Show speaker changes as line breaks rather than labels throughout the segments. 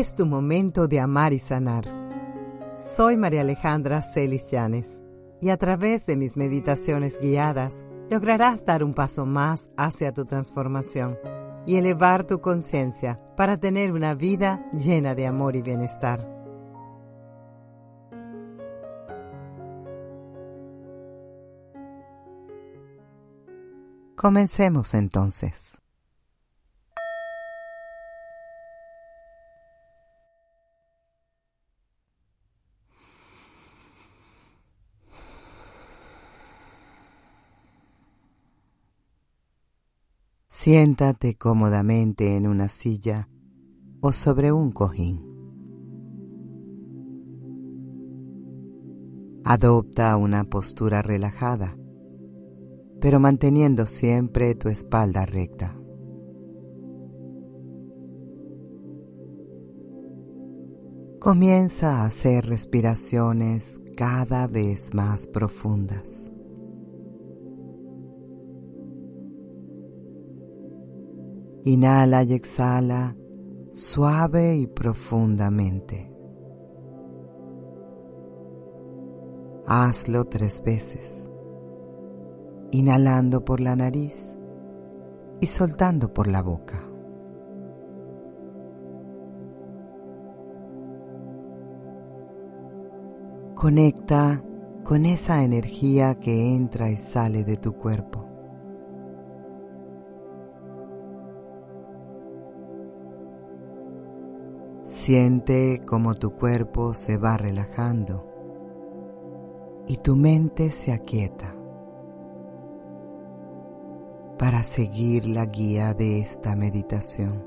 Es tu momento de amar y sanar. Soy María Alejandra Celis Llanes y a través de mis meditaciones guiadas lograrás dar un paso más hacia tu transformación y elevar tu conciencia para tener una vida llena de amor y bienestar. Comencemos entonces. Siéntate cómodamente en una silla o sobre un cojín. Adopta una postura relajada, pero manteniendo siempre tu espalda recta. Comienza a hacer respiraciones cada vez más profundas. Inhala y exhala suave y profundamente. Hazlo tres veces, inhalando por la nariz y soltando por la boca. Conecta con esa energía que entra y sale de tu cuerpo. Siente como tu cuerpo se va relajando y tu mente se aquieta para seguir la guía de esta meditación.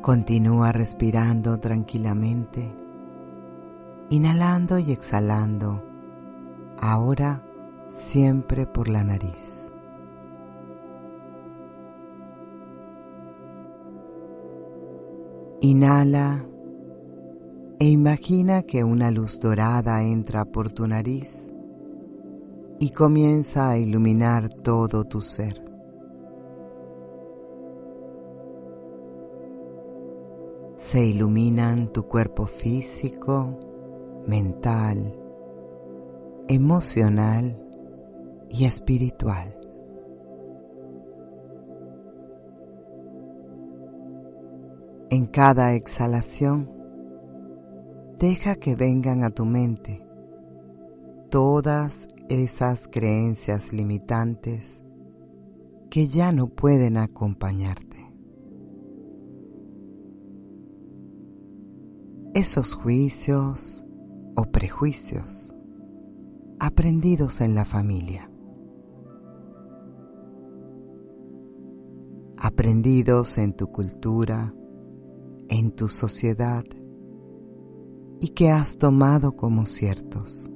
Continúa respirando tranquilamente, inhalando y exhalando, ahora siempre por la nariz. Inhala e imagina que una luz dorada entra por tu nariz y comienza a iluminar todo tu ser. Se iluminan tu cuerpo físico, mental, emocional y espiritual. En cada exhalación, deja que vengan a tu mente todas esas creencias limitantes que ya no pueden acompañarte. Esos juicios o prejuicios aprendidos en la familia. Aprendidos en tu cultura, en tu sociedad y que has tomado como ciertos.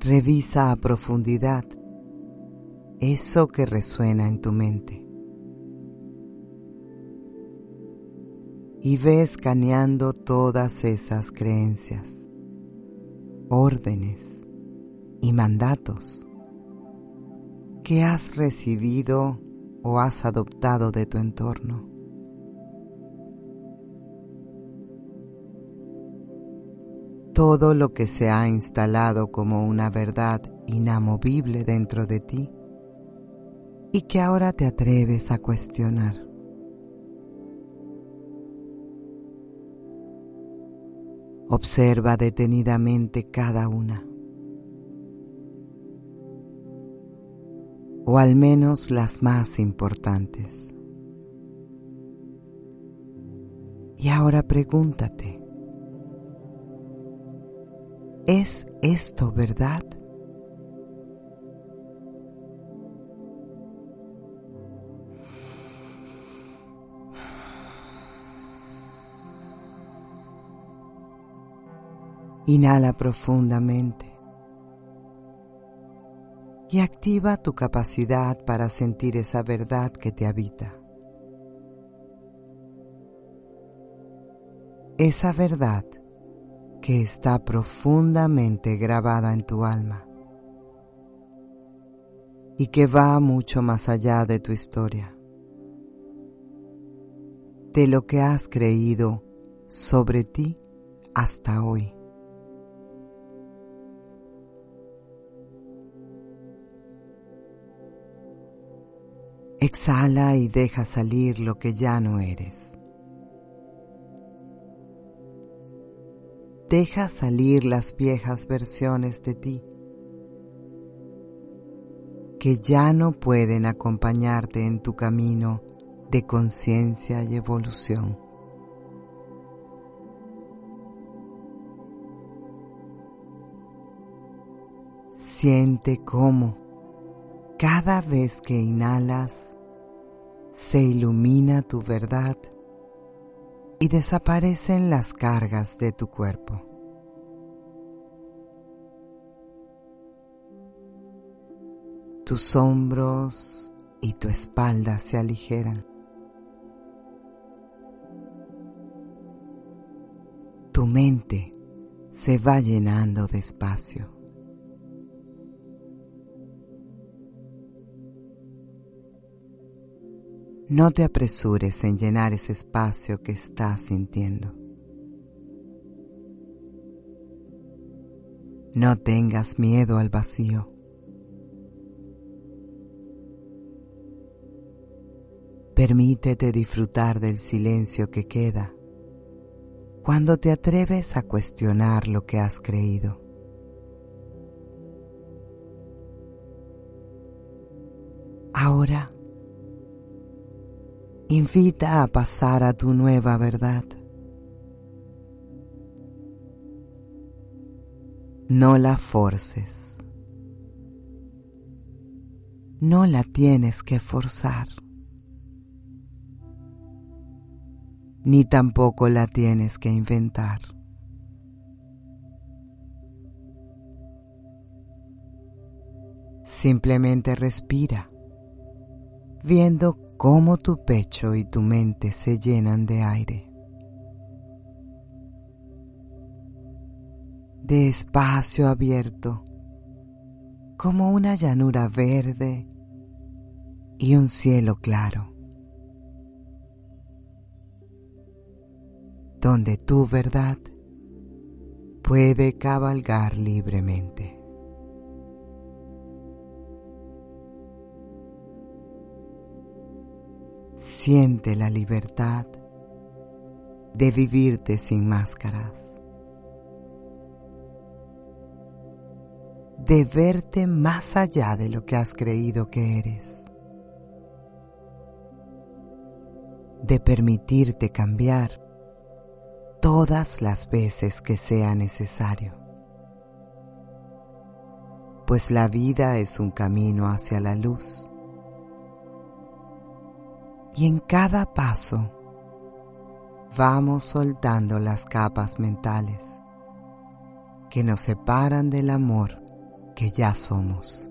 Revisa a profundidad eso que resuena en tu mente y ve escaneando todas esas creencias, órdenes y mandatos que has recibido o has adoptado de tu entorno. Todo lo que se ha instalado como una verdad inamovible dentro de ti y que ahora te atreves a cuestionar. Observa detenidamente cada una. Al menos las más importantes. Y ahora pregúntate, ¿es esto verdad? Inhala profundamente y activa tu capacidad para sentir esa verdad que te habita. Esa verdad que está profundamente grabada en tu alma y que va mucho más allá de tu historia, de lo que has creído sobre ti hasta hoy. Exhala y deja salir lo que ya no eres. Deja salir las viejas versiones de ti que ya no pueden acompañarte en tu camino de conciencia y evolución. Siente cómo cada vez que inhalas, se ilumina tu verdad y desaparecen las cargas de tu cuerpo. Tus hombros y tu espalda se aligeran. Tu mente se va llenando de espacio. No te apresures en llenar ese espacio que estás sintiendo. No tengas miedo al vacío. Permítete disfrutar del silencio que queda cuando te atreves a cuestionar lo que has creído. Ahora invita a pasar a tu nueva verdad. No la forces. No la tienes que forzar. Ni tampoco la tienes que inventar. Simplemente respira, viendo cómo tu pecho y tu mente se llenan de aire. De espacio abierto, como una llanura verde y un cielo claro, donde tu verdad puede cabalgar libremente. Siente la libertad de vivirte sin máscaras, de verte más allá de lo que has creído que eres, de permitirte cambiar todas las veces que sea necesario, pues la vida es un camino hacia la luz y en cada paso vamos soltando las capas mentales que nos separan del amor que ya somos.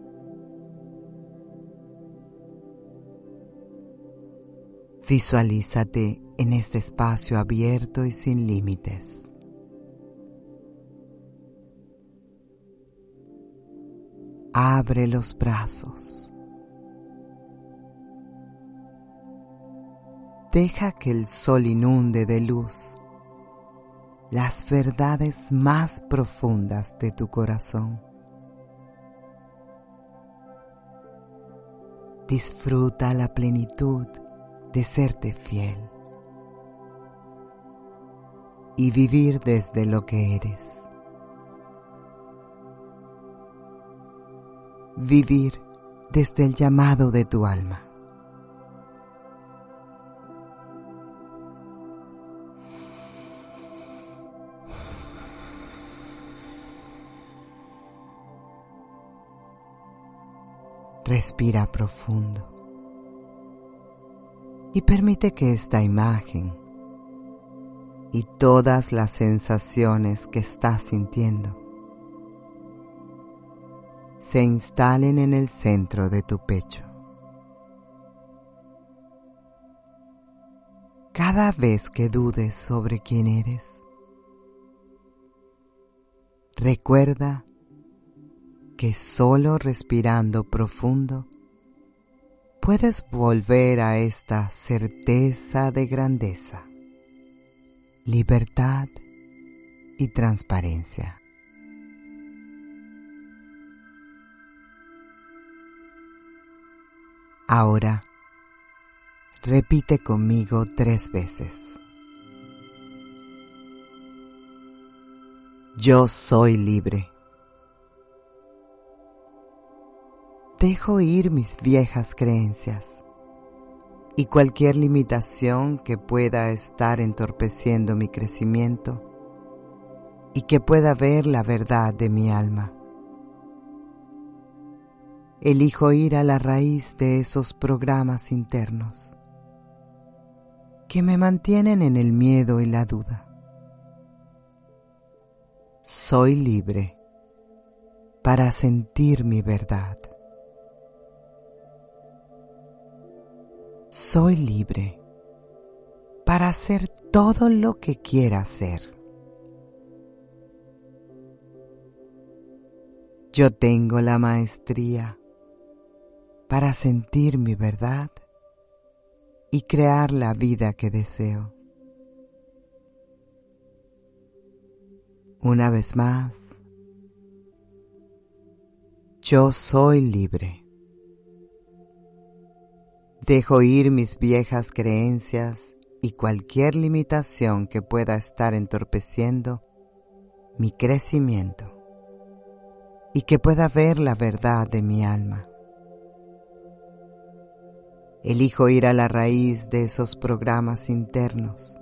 Visualízate en este espacio abierto y sin límites. Abre los brazos. Deja que el sol inunde de luz las verdades más profundas de tu corazón. Disfruta la plenitud de serte fiel y vivir desde lo que eres. Vivir desde el llamado de tu alma. Respira profundo y permite que esta imagen y todas las sensaciones que estás sintiendo se instalen en el centro de tu pecho. Cada vez que dudes sobre quién eres, recuerda que solo respirando profundo puedes volver a esta certeza de grandeza, libertad y transparencia. Ahora, repite conmigo tres veces. Yo soy libre. Dejo ir mis viejas creencias y cualquier limitación que pueda estar entorpeciendo mi crecimiento y que pueda ver la verdad de mi alma. Elijo ir a la raíz de esos programas internos que me mantienen en el miedo y la duda. Soy libre para sentir mi verdad. Soy libre para hacer todo lo que quiera hacer. Yo tengo la maestría para sentir mi verdad y crear la vida que deseo. Una vez más, yo soy libre. Dejo ir mis viejas creencias y cualquier limitación que pueda estar entorpeciendo mi crecimiento y que pueda ver la verdad de mi alma. Elijo ir a la raíz de esos programas internos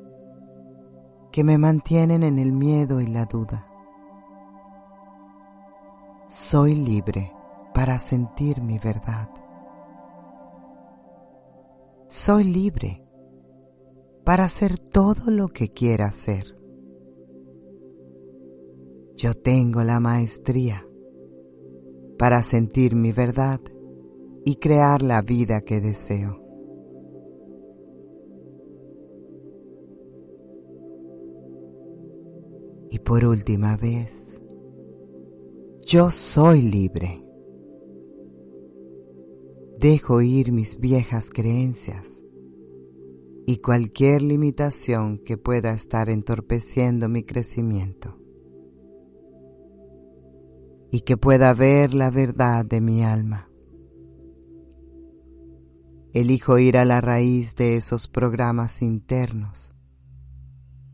que me mantienen en el miedo y la duda. Soy libre para sentir mi verdad. Soy libre para hacer todo lo que quiera hacer. Yo tengo la maestría para sentir mi verdad y crear la vida que deseo. Y por última vez, yo soy libre. Dejo ir mis viejas creencias y cualquier limitación que pueda estar entorpeciendo mi crecimiento y que pueda ver la verdad de mi alma. Elijo ir a la raíz de esos programas internos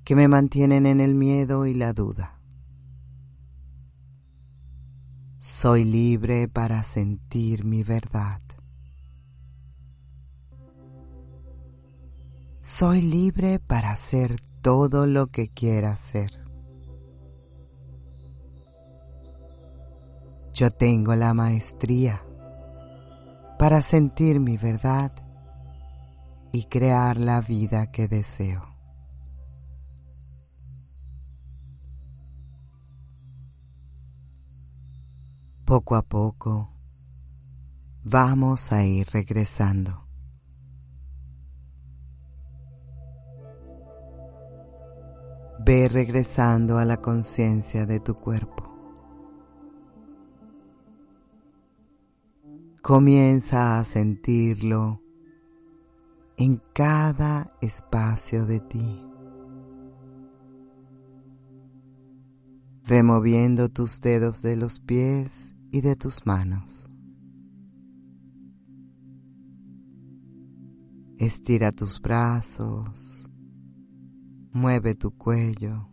que me mantienen en el miedo y la duda. Soy libre para sentir mi verdad. Soy libre para hacer todo lo que quiera hacer. Yo tengo la maestría para sentir mi verdad y crear la vida que deseo. Poco a poco vamos a ir regresando. Ve regresando a la conciencia de tu cuerpo. Comienza a sentirlo en cada espacio de ti. Ve moviendo tus dedos de los pies y de tus manos. Estira tus brazos, mueve tu cuello.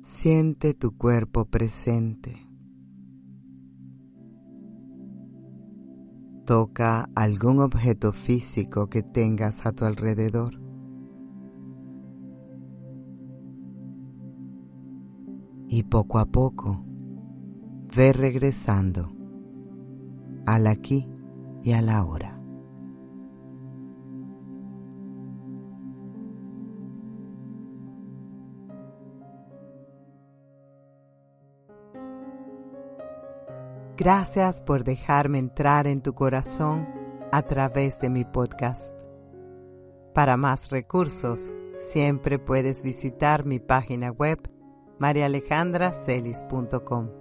Siente tu cuerpo presente. Toca algún objeto físico que tengas a tu alrededor. Y poco a poco ve regresando al aquí y a la hora. Gracias por dejarme entrar en tu corazón a través de mi podcast. Para más recursos, siempre puedes visitar mi página web marialejandracelis.com.